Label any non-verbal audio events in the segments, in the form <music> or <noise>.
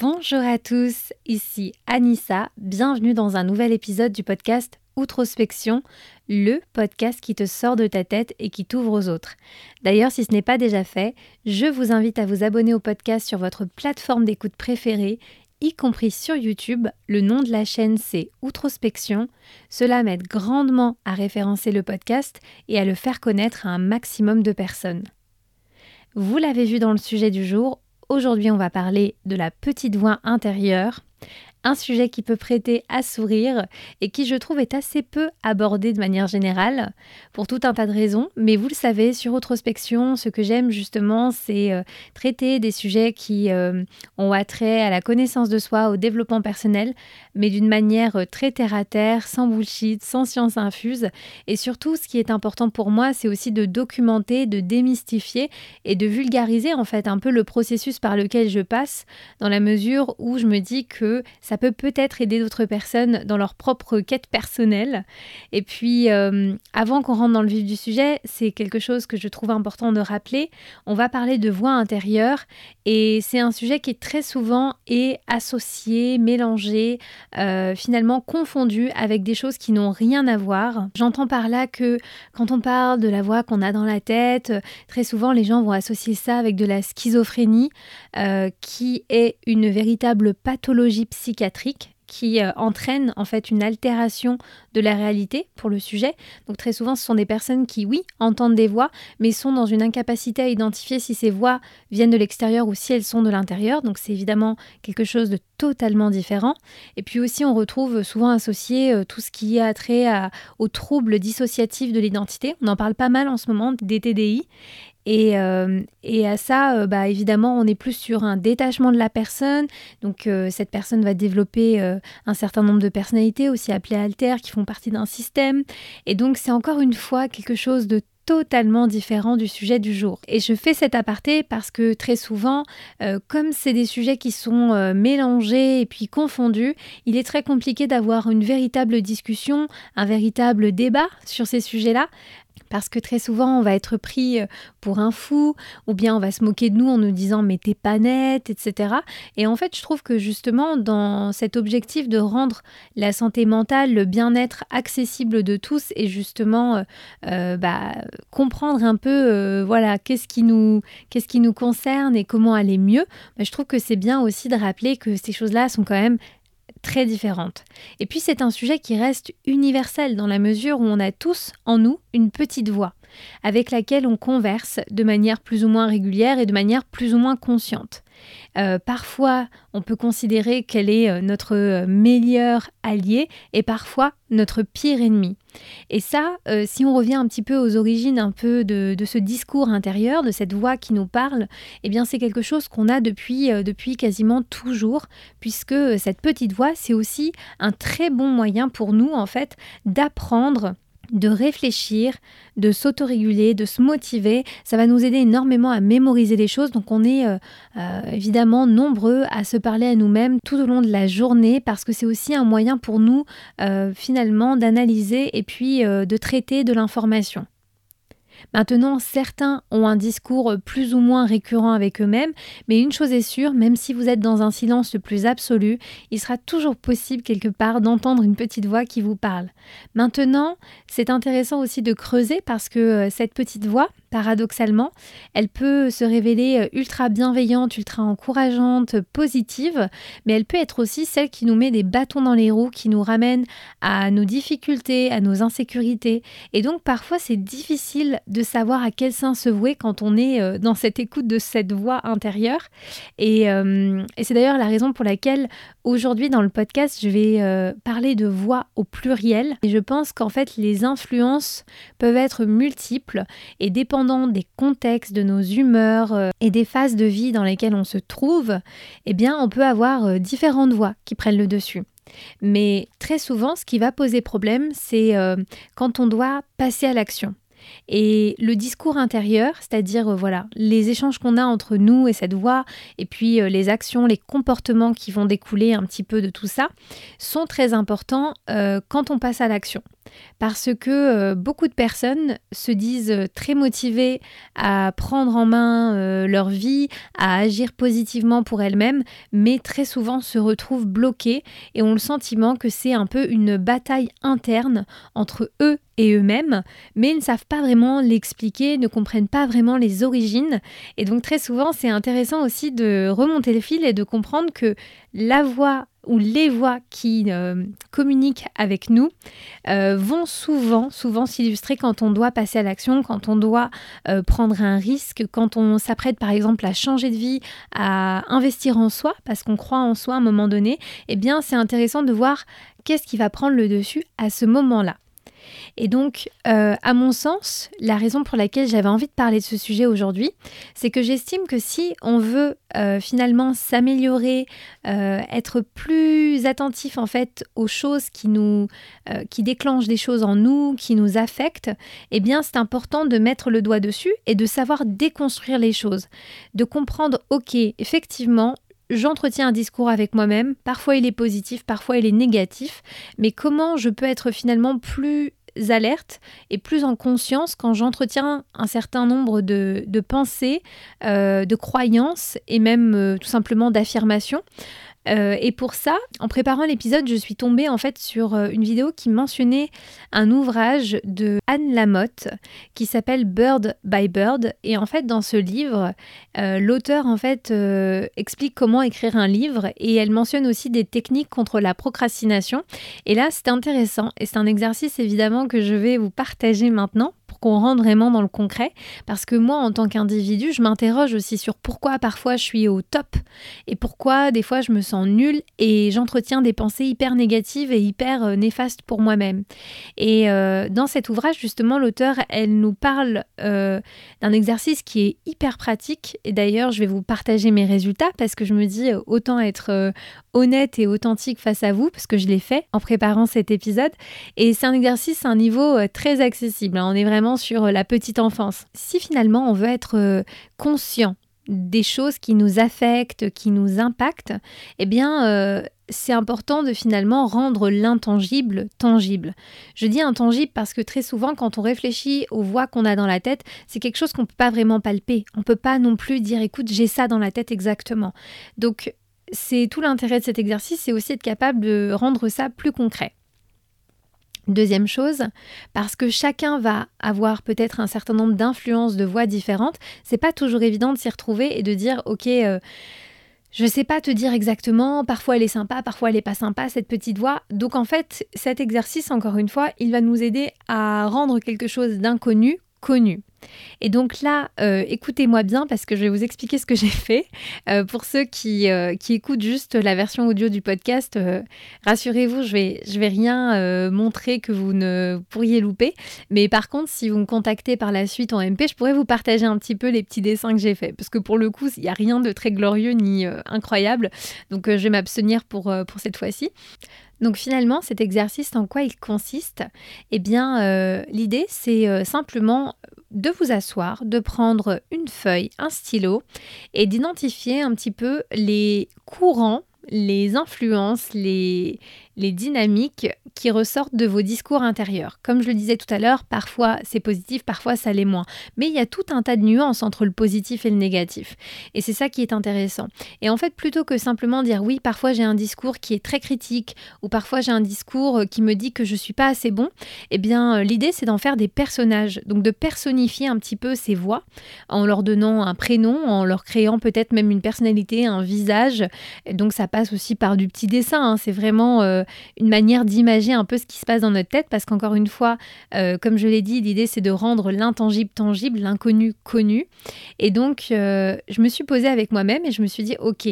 Bonjour à tous, ici Anissa, bienvenue dans un nouvel épisode du podcast Outrospection, le podcast qui te sort de ta tête et qui t'ouvre aux autres. D'ailleurs, si ce n'est pas déjà fait, je vous invite à vous abonner au podcast sur votre plateforme d'écoute préférée, y compris sur YouTube. Le nom de la chaîne, c'est Outrospection. Cela m'aide grandement à référencer le podcast et à le faire connaître à un maximum de personnes. Vous l'avez vu dans le sujet du jour, Aujourd'hui, on va parler de la petite voix intérieure un sujet qui peut prêter à sourire et qui je trouve est assez peu abordé de manière générale pour tout un tas de raisons. Mais vous le savez, sur Autrospection, ce que j'aime justement, c'est euh, traiter des sujets qui euh, ont attrait à la connaissance de soi, au développement personnel, mais d'une manière euh, très terre à terre, sans bullshit, sans science infuse. Et surtout, ce qui est important pour moi, c'est aussi de documenter, de démystifier et de vulgariser en fait un peu le processus par lequel je passe, dans la mesure où je me dis que ça peut peut-être aider d'autres personnes dans leur propre quête personnelle. Et puis, euh, avant qu'on rentre dans le vif du sujet, c'est quelque chose que je trouve important de rappeler. On va parler de voix intérieure et c'est un sujet qui est très souvent est associé, mélangé, euh, finalement confondu avec des choses qui n'ont rien à voir. J'entends par là que quand on parle de la voix qu'on a dans la tête, très souvent les gens vont associer ça avec de la schizophrénie, euh, qui est une véritable pathologie psychique qui euh, entraîne en fait une altération de la réalité pour le sujet. Donc très souvent, ce sont des personnes qui, oui, entendent des voix, mais sont dans une incapacité à identifier si ces voix viennent de l'extérieur ou si elles sont de l'intérieur. Donc c'est évidemment quelque chose de totalement différent. Et puis aussi, on retrouve souvent associé euh, tout ce qui a trait aux troubles dissociatifs de l'identité. On en parle pas mal en ce moment des TDI. Euh, et, à ça, euh, bah, évidemment, on est plus sur un détachement de la personne. Donc, euh, cette personne va développer un certain nombre de personnalités, aussi appelées alter, qui font partie d'un système. Et donc, c'est encore une fois quelque chose de totalement différent du sujet du jour. Et je fais cet aparté parce que très souvent, comme c'est des sujets qui sont mélangés et puis confondus, il est très compliqué d'avoir une véritable discussion, un véritable débat sur ces sujets-là, parce que très souvent, on va être pris euh, pour un fou, ou bien on va se moquer de nous en nous disant mais t'es pas nette, etc. Et en fait, je trouve que justement, dans cet objectif de rendre la santé mentale, le bien-être accessible de tous, et justement euh, euh, bah, comprendre un peu, voilà, qu'est-ce qui, nous, qu'est-ce qui nous concerne et comment aller mieux, bah, je trouve que c'est bien aussi de rappeler que ces choses-là sont quand même très différentes. Et puis c'est un sujet qui reste universel dans la mesure où on a tous en nous une petite voix avec laquelle on converse de manière plus ou moins régulière et de manière plus ou moins consciente. Euh, parfois, on peut considérer qu'elle est euh, notre euh, meilleur allié et parfois notre pire ennemi. Et ça, si on revient un petit peu aux origines un peu de, ce discours intérieur, de cette voix qui nous parle, eh bien c'est quelque chose qu'on a depuis, depuis quasiment toujours, puisque cette petite voix, c'est aussi un très bon moyen pour nous, en fait, d'apprendre de réfléchir, de s'autoréguler, de se motiver. Ça va nous aider énormément à mémoriser les choses. Donc on est euh, euh, évidemment nombreux à se parler à nous-mêmes tout au long de la journée parce que c'est aussi un moyen pour nous euh, finalement d'analyser et puis de traiter de l'information. Maintenant, certains ont un discours plus ou moins récurrent avec eux-mêmes, mais une chose est sûre, même si vous êtes dans un silence le plus absolu, il sera toujours possible quelque part d'entendre une petite voix qui vous parle. Maintenant, c'est intéressant aussi de creuser parce que euh, cette petite voix, paradoxalement, elle peut se révéler euh, ultra bienveillante, ultra encourageante, positive, mais elle peut être aussi celle qui nous met des bâtons dans les roues, qui nous ramène à nos difficultés, à nos insécurités. Et donc parfois c'est difficile de savoir à quel sein se vouer quand on est euh, dans cette écoute de cette voix intérieure. Et, euh, et c'est d'ailleurs la raison pour laquelle aujourd'hui dans le podcast je vais parler de voix au pluriel. Et je pense qu'en fait les influences peuvent être multiples et dépendant des contextes, de nos humeurs euh, et des phases de vie dans lesquelles on se trouve, eh bien, on peut avoir euh, différentes voix qui prennent le dessus. Mais très souvent, ce qui va poser problème, c'est euh, quand on doit passer à l'action. Et le discours intérieur, c'est-à-dire voilà, les échanges qu'on a entre nous et cette voix, et puis les actions, les comportements qui vont découler un petit peu de tout ça, sont très importants quand on passe à l'action. Parce que euh, beaucoup de personnes se disent très motivées à prendre en main euh, leur vie, à agir positivement pour elles-mêmes, mais très souvent se retrouvent bloquées et ont le sentiment que c'est un peu une bataille interne entre eux et eux-mêmes, mais ils ne savent pas vraiment l'expliquer, ne comprennent pas vraiment les origines. Et donc très souvent, c'est intéressant aussi de remonter le fil et de comprendre que la voix ou les voix qui euh, communiquent avec nous euh, vont souvent, s'illustrer quand on doit passer à l'action, quand on doit euh, prendre un risque, quand on s'apprête par exemple à changer de vie, à investir en soi, parce qu'on croit en soi à un moment donné. Eh bien, c'est intéressant de voir qu'est-ce qui va prendre le dessus à ce moment-là. Et donc, euh, à mon sens, la raison pour laquelle j'avais envie de parler de ce sujet aujourd'hui, c'est que j'estime que si on veut euh, finalement s'améliorer, euh, être plus attentif en fait aux choses qui nous, qui déclenchent des choses en nous, qui nous affectent, eh bien, c'est important de mettre le doigt dessus et de savoir déconstruire les choses, de comprendre, ok, effectivement, j'entretiens un discours avec moi-même, parfois il est positif, parfois il est négatif, mais comment je peux être finalement plus alerte et plus en conscience quand j'entretiens un certain nombre de, pensées, euh, de croyances et même euh, tout simplement d'affirmations? Euh, et pour ça, en préparant l'épisode, je suis tombée en fait sur euh, une vidéo qui mentionnait un ouvrage de Anne Lamotte qui s'appelle Bird by Bird. Et en fait, dans ce livre, euh, l'auteur en fait explique comment écrire un livre et elle mentionne aussi des techniques contre la procrastination. Et là, c'est intéressant et c'est un exercice évidemment que je vais vous partager maintenant qu'on rentre vraiment dans le concret. Parce que moi, en tant qu'individu, je m'interroge aussi sur pourquoi parfois je suis au top et pourquoi des fois je me sens nulle et j'entretiens des pensées hyper négatives et hyper euh, néfastes pour moi-même. Et euh, dans cet ouvrage, justement, l'auteur, elle nous parle euh, d'un exercice qui est hyper pratique. Et d'ailleurs, je vais vous partager mes résultats parce que je me dis autant être honnête et authentique face à vous, parce que je l'ai fait en préparant cet épisode. Et c'est un exercice à un niveau très accessible. Hein. On est vraiment sur euh, la petite enfance. Si finalement on veut être euh, conscient des choses qui nous affectent, qui nous impactent, eh bien, euh, c'est important de finalement rendre l'intangible tangible. Je dis intangible parce que très souvent, quand on réfléchit aux voix qu'on a dans la tête, c'est quelque chose qu'on ne peut pas vraiment palper. On ne peut pas non plus dire, écoute, j'ai ça dans la tête exactement. Donc, c'est tout l'intérêt de cet exercice, c'est aussi être capable de rendre ça plus concret. Deuxième chose, parce que chacun va avoir peut-être un certain nombre d'influences de voix différentes, c'est pas toujours évident de s'y retrouver et de dire ok, euh, je sais pas te dire exactement, parfois elle est sympa, parfois elle est pas sympa cette petite voix. Donc en fait, cet exercice, encore une fois, il va nous aider à rendre quelque chose d'inconnu connu. Et donc là, euh, écoutez-moi bien parce que je vais vous expliquer ce que <laughs> j'ai fait. Euh, pour ceux qui, euh, qui, écoutent juste la version audio du podcast, rassurez-vous, je vais, vais rien montrer que vous ne pourriez louper. Mais par contre, si vous me contactez par la suite en MP, je pourrais vous partager un petit peu les petits dessins que j'ai faits. Parce que pour le coup, il n'y a rien de très glorieux ni incroyable. Donc je vais m'abstenir pour, cette fois-ci. Donc finalement, cet exercice, en quoi il consiste? Eh bien, l'idée, c'est simplement de vous asseoir, de prendre une feuille, un stylo et d'identifier un petit peu les courants, les influences, les, les dynamiques qui ressortent de vos discours intérieurs. Comme je le disais tout à l'heure, parfois c'est positif, parfois ça l'est moins. Mais il y a tout un tas de nuances entre le positif et le négatif. Et c'est ça qui est intéressant. Et en fait, plutôt que simplement dire oui, parfois j'ai un discours qui est très critique ou parfois j'ai un discours euh, qui me dit que je suis pas assez bon, eh bien euh, l'idée c'est d'en faire des personnages. Donc de personnifier un petit peu ces voix en leur donnant un prénom, en leur créant peut-être même une personnalité, un visage. Donc ça passe aussi par du petit dessin. Hein. C'est vraiment euh, une manière d'imager un peu ce qui se passe dans notre tête, parce qu'encore une fois, euh, comme je l'ai dit, l'idée c'est de rendre l'intangible tangible, l'inconnu connu. Et donc, euh, je me suis posée avec moi-même et je me suis dit, ok,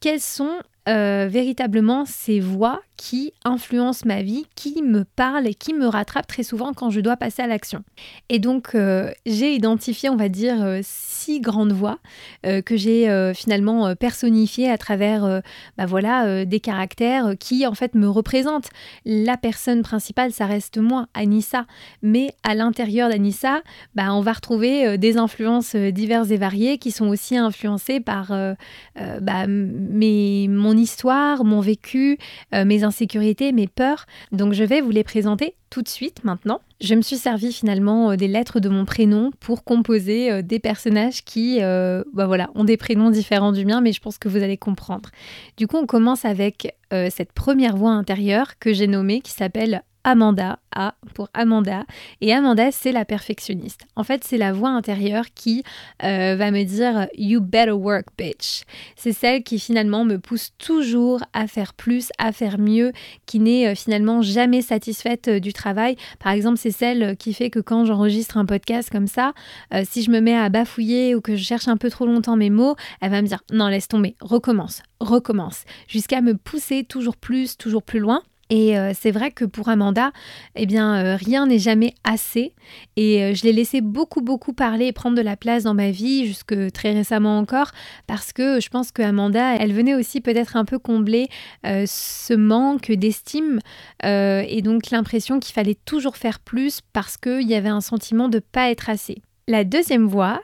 quelles sont euh, véritablement ces voix qui influencent ma vie, qui me parlent et qui me rattrapent très souvent quand je dois passer à l'action. Et donc euh, j'ai identifié, on va dire, euh, six grandes voix que j'ai finalement personnifiées à travers bah voilà, des caractères qui en fait me représentent. La personne principale, ça reste moi, Anissa. Mais à l'intérieur d'Anissa, bah, on va retrouver des influences diverses et variées qui sont aussi influencées par bah, mes, mon histoire, mon vécu, mes insécurités, mes peurs. Donc je vais vous les présenter tout de suite maintenant. Je me suis servi finalement euh, des lettres de mon prénom pour composer euh, des personnages qui bah voilà, ont des prénoms différents du mien, mais je pense que vous allez comprendre. Du coup, on commence avec cette première voix intérieure que j'ai nommée qui s'appelle Amanda, A pour Amanda. Et Amanda, c'est la perfectionniste. En fait, c'est la voix intérieure qui euh, va me dire You better work, bitch. C'est celle qui finalement me pousse toujours à faire plus, à faire mieux, qui n'est euh, finalement jamais satisfaite euh, du travail. Par exemple, c'est celle qui fait que quand j'enregistre un podcast comme ça, si je me mets à bafouiller ou que je cherche un peu trop longtemps mes mots, elle va me dire Non, laisse tomber, recommence, recommence, jusqu'à me pousser toujours plus, toujours plus loin. Et euh, c'est vrai que pour Amanda, eh bien, euh, rien n'est jamais assez. Et euh, je l'ai laissé beaucoup, beaucoup parler et prendre de la place dans ma vie, jusque très récemment encore, parce que je pense que Amanda, elle venait aussi peut-être un peu combler ce manque d'estime et donc l'impression qu'il fallait toujours faire plus parce qu'il y avait un sentiment de pas être assez. La deuxième voix,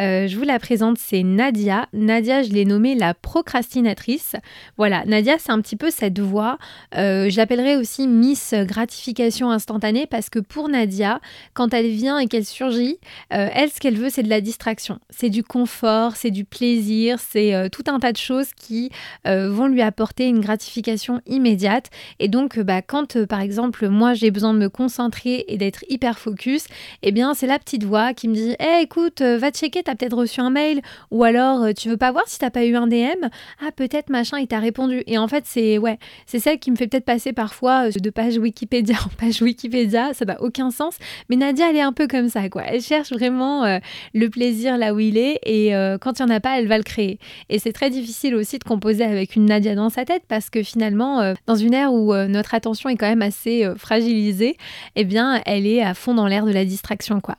euh, je vous la présente, c'est Nadia. Nadia, je l'ai nommée la procrastinatrice. Voilà, Nadia, c'est un petit peu cette voix. Euh, aussi Miss Gratification instantanée parce que pour Nadia, quand elle vient et qu'elle surgit, euh, elle, ce qu'elle veut, c'est de la distraction. C'est du confort, c'est du plaisir, c'est tout un tas de choses qui vont lui apporter une gratification immédiate. Et donc, bah, quand, par exemple, moi, j'ai besoin de me concentrer et d'être hyper focus, eh bien, c'est la petite voix qui me dit hey, écoute, va checker t'as peut-être reçu un mail, ou alors euh, tu veux pas voir si t'as pas eu un DM, ah peut-être machin, il t'a répondu. Et en fait, c'est ouais, c'est celle qui me fait peut-être passer parfois euh, de page Wikipédia <laughs> en page Wikipédia, ça n'a aucun sens. Mais Nadia, elle est un peu comme ça, quoi. Elle cherche vraiment euh, le plaisir là où il est, et quand il n'y en a pas, elle va le créer. Et c'est très difficile aussi de composer avec une Nadia dans sa tête, parce que finalement, dans une ère où notre attention est quand même assez fragilisée, eh bien, elle est à fond dans l'air de la distraction, quoi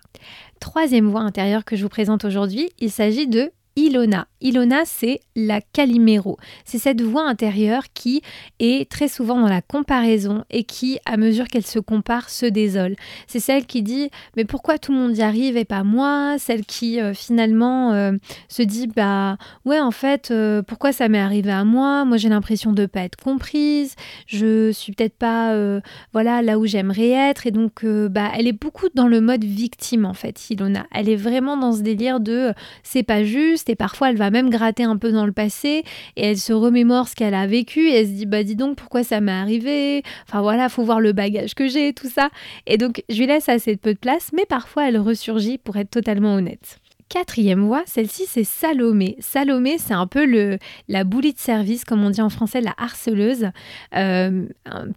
troisième voix intérieure que je vous présente aujourd'hui, il s'agit de Ilona. Ilona, c'est la Calimero. C'est cette voix intérieure qui est très souvent dans la comparaison et qui, à mesure qu'elle se compare, se désole. C'est celle qui dit Mais pourquoi tout le monde y arrive et pas moi? Celle qui, euh, finalement, euh, se dit Bah ouais, en fait, euh, pourquoi ça m'est arrivé à moi? Moi, j'ai l'impression de ne pas être comprise. Je suis peut-être pas voilà, là où j'aimerais être. Et donc, bah, elle est beaucoup dans le mode victime, en fait, Ilona. Elle est vraiment dans ce délire de C'est pas juste et parfois elle va même gratter un peu dans le passé et elle se remémore ce qu'elle a vécu et elle se dit bah dis donc pourquoi ça m'est arrivé? Enfin voilà faut voir le bagage que j'ai tout ça. Et donc je lui laisse assez peu de place mais parfois elle ressurgit pour être totalement honnête Quatrième voix, celle-ci c'est Salomé. Salomé, c'est un peu le, la boulie de service, comme on dit en français, la harceleuse. Euh,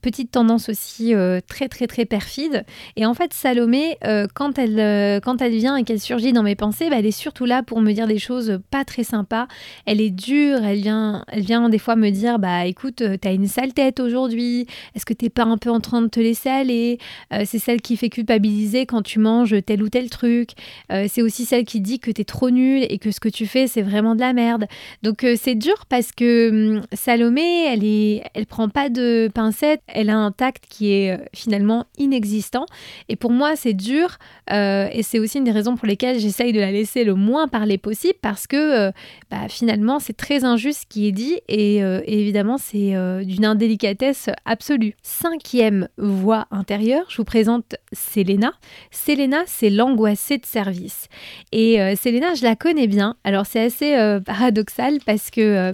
petite tendance aussi euh, très très très perfide. Et en fait, Salomé, euh, quand, elle, quand elle vient et qu'elle surgit dans mes pensées, bah, elle est surtout là pour me dire des choses pas très sympas. Elle est dure, elle vient, elle vient des fois me dire, bah écoute, t'as une sale tête aujourd'hui, est-ce que t'es pas un peu en train de te laisser aller? C'est celle qui fait culpabiliser quand tu manges tel ou tel truc. c'est aussi celle qui dit que tu es trop nul et que ce que tu fais, c'est vraiment de la merde. Donc euh, c'est dur parce que hum, Salomé, elle est, elle prend pas de pincettes, elle a un tact qui est euh, finalement inexistant. Et pour moi, c'est dur euh, et c'est aussi une des raisons pour lesquelles j'essaye de la laisser le moins parler possible parce que bah, finalement, c'est très injuste ce qui est dit et, et évidemment, c'est d'une indélicatesse absolue. Cinquième voix intérieure, je vous présente Selena. Selena, c'est l'angoissée de service. Et Selena, je la connais bien. Alors c'est assez euh, paradoxal parce que euh,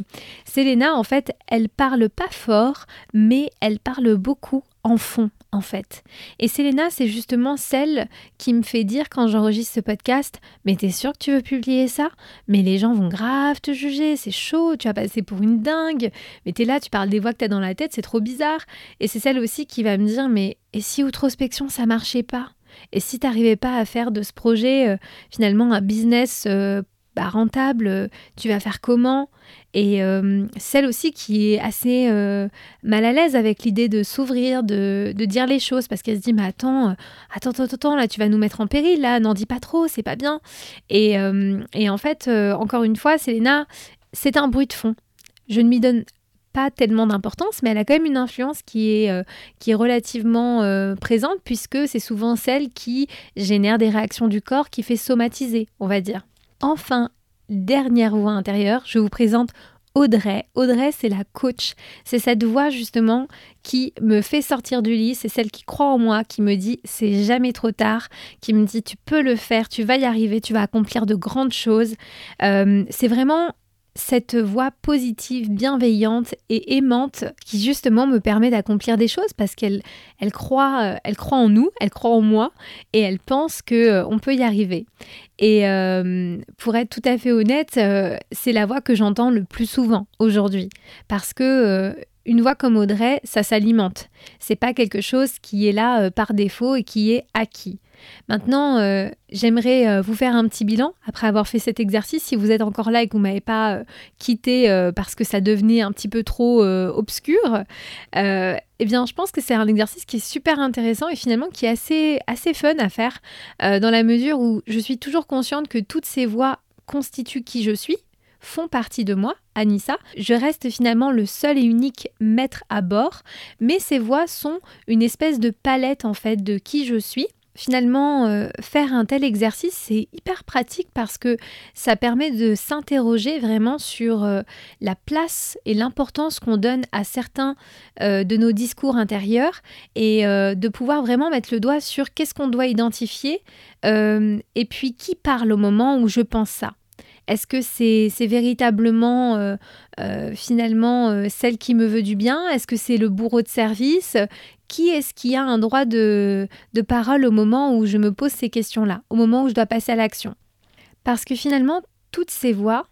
en fait, elle parle pas fort, mais elle parle beaucoup en fond, en fait. Et Selena, c'est justement celle qui me fait dire quand j'enregistre ce podcast, mais t'es sûr que tu veux publier ça? Mais les gens vont grave te juger, c'est chaud, tu vas passer pour une dingue, mais t'es là, tu parles des voix que t'as dans la tête, c'est trop bizarre. Et c'est celle aussi qui va me dire, mais et si outrospection ça marchait pas? Et si tu n'arrivais pas à faire de ce projet euh, finalement un business euh, bah, rentable, euh, tu vas faire comment? Et celle aussi qui est assez mal à l'aise avec l'idée de s'ouvrir, de, dire les choses, parce qu'elle se dit, mais attends, attends, attends, attends, là, tu vas nous mettre en péril, là, n'en dis pas trop, c'est pas bien. Et, en fait, encore une fois, Selena, c'est un bruit de fond. Je ne m'y donne pas tellement d'importance, mais elle a quand même une influence qui est, euh, qui est relativement euh, présente, puisque c'est souvent celle qui génère des réactions du corps, qui fait somatiser, on va dire. Enfin, dernière voix intérieure, je vous présente Audrey. Audrey, c'est la coach. C'est cette voix justement qui me fait sortir du lit. C'est celle qui croit en moi, qui me dit c'est jamais trop tard, qui me dit tu peux le faire, tu vas y arriver, tu vas accomplir de grandes choses. Euh, c'est vraiment cette voix positive, bienveillante et aimante qui justement me permet d'accomplir des choses parce qu'elle elle croit, euh, elle croit en nous, elle croit en moi et elle pense que euh, on peut y arriver. Et euh, pour être tout à fait honnête, c'est la voix que j'entends le plus souvent aujourd'hui parce que une voix comme Audrey, ça s'alimente. C'est pas quelque chose qui est là par défaut et qui est acquis. Maintenant, euh, j'aimerais euh, vous faire un petit bilan après avoir fait cet exercice. Si vous êtes encore là et que vous ne m'avez pas euh, quitté parce que ça devenait un petit peu trop obscur, eh bien, je pense que c'est un exercice qui est super intéressant et finalement qui est assez, assez fun à faire dans la mesure où je suis toujours consciente que toutes ces voix constituent qui je suis, font partie de moi, Anissa. Je reste finalement le seul et unique maître à bord, mais ces voix sont une espèce de palette en fait de qui je suis finalement, euh, faire un tel exercice, c'est hyper pratique parce que ça permet de s'interroger vraiment sur euh, la place et l'importance qu'on donne à certains euh, de nos discours intérieurs et de pouvoir vraiment mettre le doigt sur qu'est-ce qu'on doit identifier et puis qui parle au moment où je pense ça. Est-ce que c'est véritablement finalement celle qui me veut du bien? Est-ce que c'est le bourreau de service? Qui est-ce qui a un droit de, parole au moment où je me pose ces questions-là, au moment où je dois passer à l'action? Parce que finalement, toutes ces voix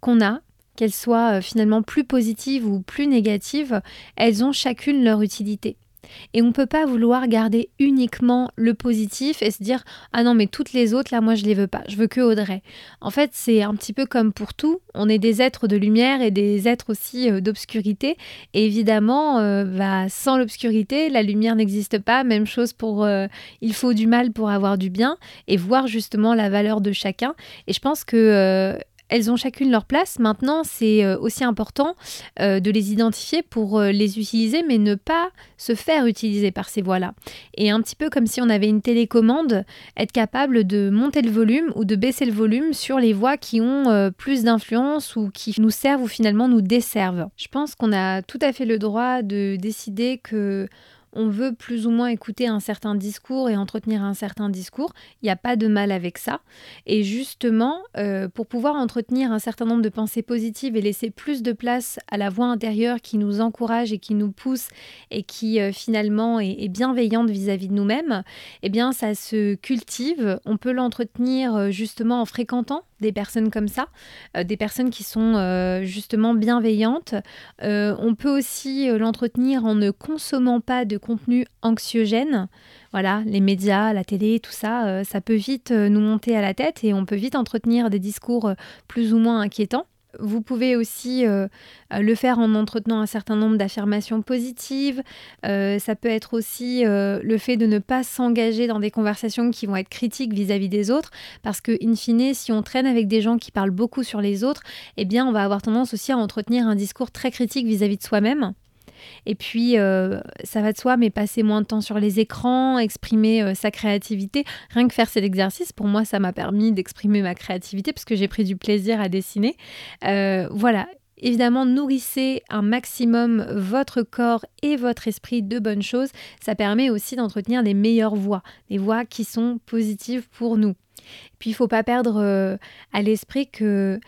qu'on a, qu'elles soient euh, finalement plus positives ou plus négatives, elles ont chacune leur utilité. Et on ne peut pas vouloir garder uniquement le positif et se dire ah non mais toutes les autres là moi je les veux pas, je veux que Audrey. En fait c'est un petit peu comme pour tout, on est des êtres de lumière et des êtres aussi euh, d'obscurité. Évidemment euh, bah, sans l'obscurité la lumière n'existe pas. Même chose pour euh, il faut du mal pour avoir du bien et voir justement la valeur de chacun. Et je pense que elles ont chacune leur place. Maintenant, c'est euh, aussi important euh, de les identifier pour euh, les utiliser, mais ne pas se faire utiliser par ces voix-là. Et un petit peu comme si on avait une télécommande, être capable de monter le volume ou de baisser le volume sur les voix qui ont plus d'influence ou qui nous servent ou finalement nous desservent. Je pense qu'on a tout à fait le droit de décider que on veut plus ou moins écouter un certain discours et entretenir un certain discours. Il n'y a pas de mal avec ça. Et justement, euh, pour pouvoir entretenir un certain nombre de pensées positives et laisser plus de place à la voix intérieure qui nous encourage et qui nous pousse et qui euh, finalement est, bienveillante vis-à-vis de nous-mêmes, eh bien ça se cultive. On peut l'entretenir euh, justement en fréquentant des personnes comme ça, des personnes qui sont justement bienveillantes. On peut aussi l'entretenir en ne consommant pas de contenu anxiogène. Voilà, les médias, la télé, tout ça, ça peut vite nous monter à la tête et on peut vite entretenir des discours plus ou moins inquiétants. Vous pouvez aussi euh, euh, le faire en entretenant un certain nombre d'affirmations positives. Euh, ça peut être aussi le fait de ne pas s'engager dans des conversations qui vont être critiques vis-à-vis des autres, parce que, in fine, si on traîne avec des gens qui parlent beaucoup sur les autres, eh bien, on va avoir tendance aussi à entretenir un discours très critique vis à -vis de soi-même. Et puis, euh, ça va de soi, mais passer moins de temps sur les écrans, exprimer euh, sa créativité. Rien que faire cet exercice, pour moi, ça m'a permis d'exprimer ma créativité parce que j'ai pris du plaisir à dessiner. Euh, voilà. Évidemment, nourrissez un maximum votre corps et votre esprit de bonnes choses. Ça permet aussi d'entretenir les meilleures voix, des voix qui sont positives pour nous. Puis il ne faut pas perdre à l'esprit que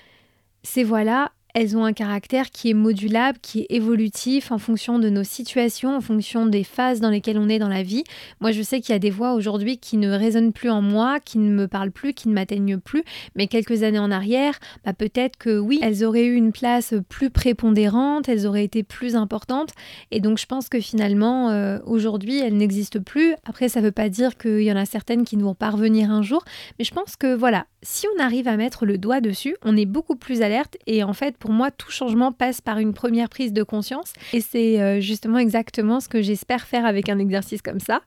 ces voix-là, elles ont un caractère qui est modulable, qui est évolutif en fonction de nos situations, en fonction des phases dans lesquelles on est dans la vie. Moi, je sais qu'il y a des voix aujourd'hui qui ne résonnent plus en moi, qui ne me parlent plus, qui ne m'atteignent plus, mais quelques années en arrière, bah, peut-être que oui, elles auraient eu une place plus prépondérante, elles auraient été plus importantes, et donc je pense que finalement, euh, aujourd'hui, elles n'existent plus. Après, ça ne veut pas dire qu'il y en a certaines qui ne vont pas revenir un jour, mais je pense que voilà, si on arrive à mettre le doigt dessus, on est beaucoup plus alerte, et en fait, pour moi, tout changement passe par une première prise de conscience. Et c'est euh, justement exactement ce que j'espère faire avec un exercice comme ça.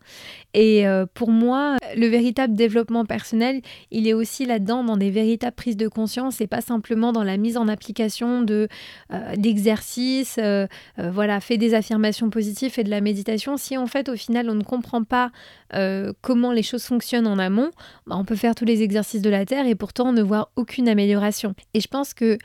Et euh, pour moi, le véritable développement personnel, il est aussi là-dedans, dans des véritables prises de conscience et pas simplement dans la mise en application de euh, d'exercices. voilà, fait des affirmations positives et de la méditation. Si en fait, au final, on ne comprend pas comment les choses fonctionnent en amont, bah, on peut faire tous les exercices de la Terre et pourtant ne voir aucune amélioration. Et je pense que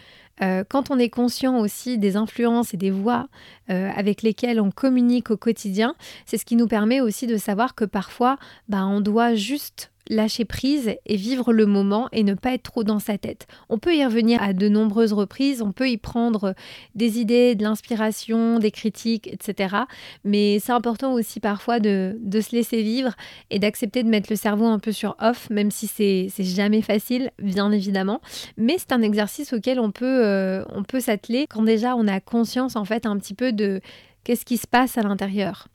Euh, quand on est conscient aussi des influences et des voix euh, avec lesquelles on communique au quotidien, c'est ce qui nous permet aussi de savoir que parfois, bah, on doit juste lâcher prise et vivre le moment et ne pas être trop dans sa tête. On peut y revenir à de nombreuses reprises, on peut y prendre des idées, de l'inspiration, des critiques, etc. Mais c'est important aussi parfois de, se laisser vivre et d'accepter de mettre le cerveau un peu sur off, même si c'est jamais facile, bien évidemment. Mais c'est un exercice auquel on peut, euh, on peut s'atteler quand déjà on a conscience en fait un petit peu de qu'est-ce qui se passe à l'intérieur.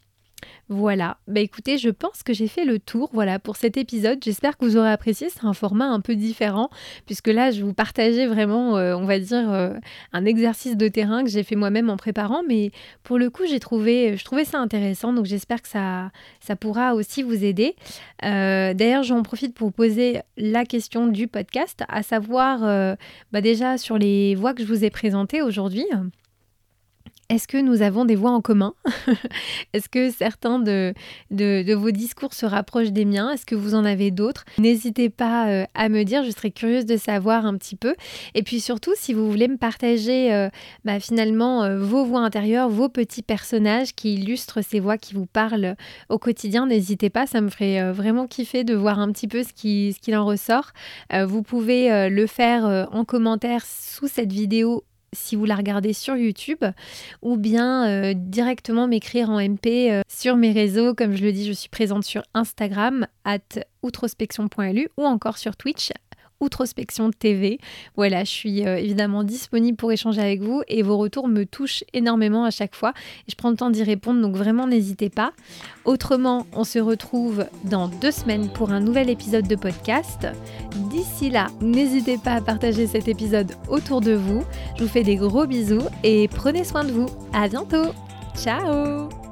Voilà, bah écoutez, je pense que j'ai fait le tour voilà pour cet épisode. J'espère que vous aurez apprécié. C'est un format un peu différent puisque là, je vous partageais vraiment, euh, on va dire, euh, un exercice de terrain que j'ai fait moi-même en préparant. Mais pour le coup, j'ai trouvé, je trouvais ça intéressant. Donc j'espère que ça, ça pourra aussi vous aider. Euh, d'ailleurs, j'en profite pour poser la question du podcast, à savoir bah déjà sur les voix que je vous ai présentées aujourd'hui. Est-ce que nous avons des voix en commun <laughs> Est-ce que certains de, vos discours se rapprochent des miens Est-ce que vous en avez d'autres N'hésitez pas euh, à me dire, je serais curieuse de savoir un petit peu. Et puis surtout, si vous voulez me partager euh, bah, finalement euh, vos voix intérieures, vos petits personnages qui illustrent ces voix qui vous parlent au quotidien, n'hésitez pas, ça me ferait vraiment kiffer de voir un petit peu ce qu'il en ressort. vous pouvez le faire en commentaire sous cette vidéo si vous la regardez sur YouTube ou bien euh, directement m'écrire en MP euh, sur mes réseaux. Comme je le dis, je suis présente sur Instagram, at outrospection.lu ou encore sur Twitch, Outrospection TV. Voilà, je suis euh, évidemment disponible pour échanger avec vous et vos retours me touchent énormément à chaque fois je prends le temps d'y répondre, donc vraiment n'hésitez pas. Autrement, on se retrouve dans deux semaines pour un nouvel épisode de podcast. D'ici là, n'hésitez pas à partager cet épisode autour de vous. Je vous fais des gros bisous et prenez soin de vous. À bientôt. Ciao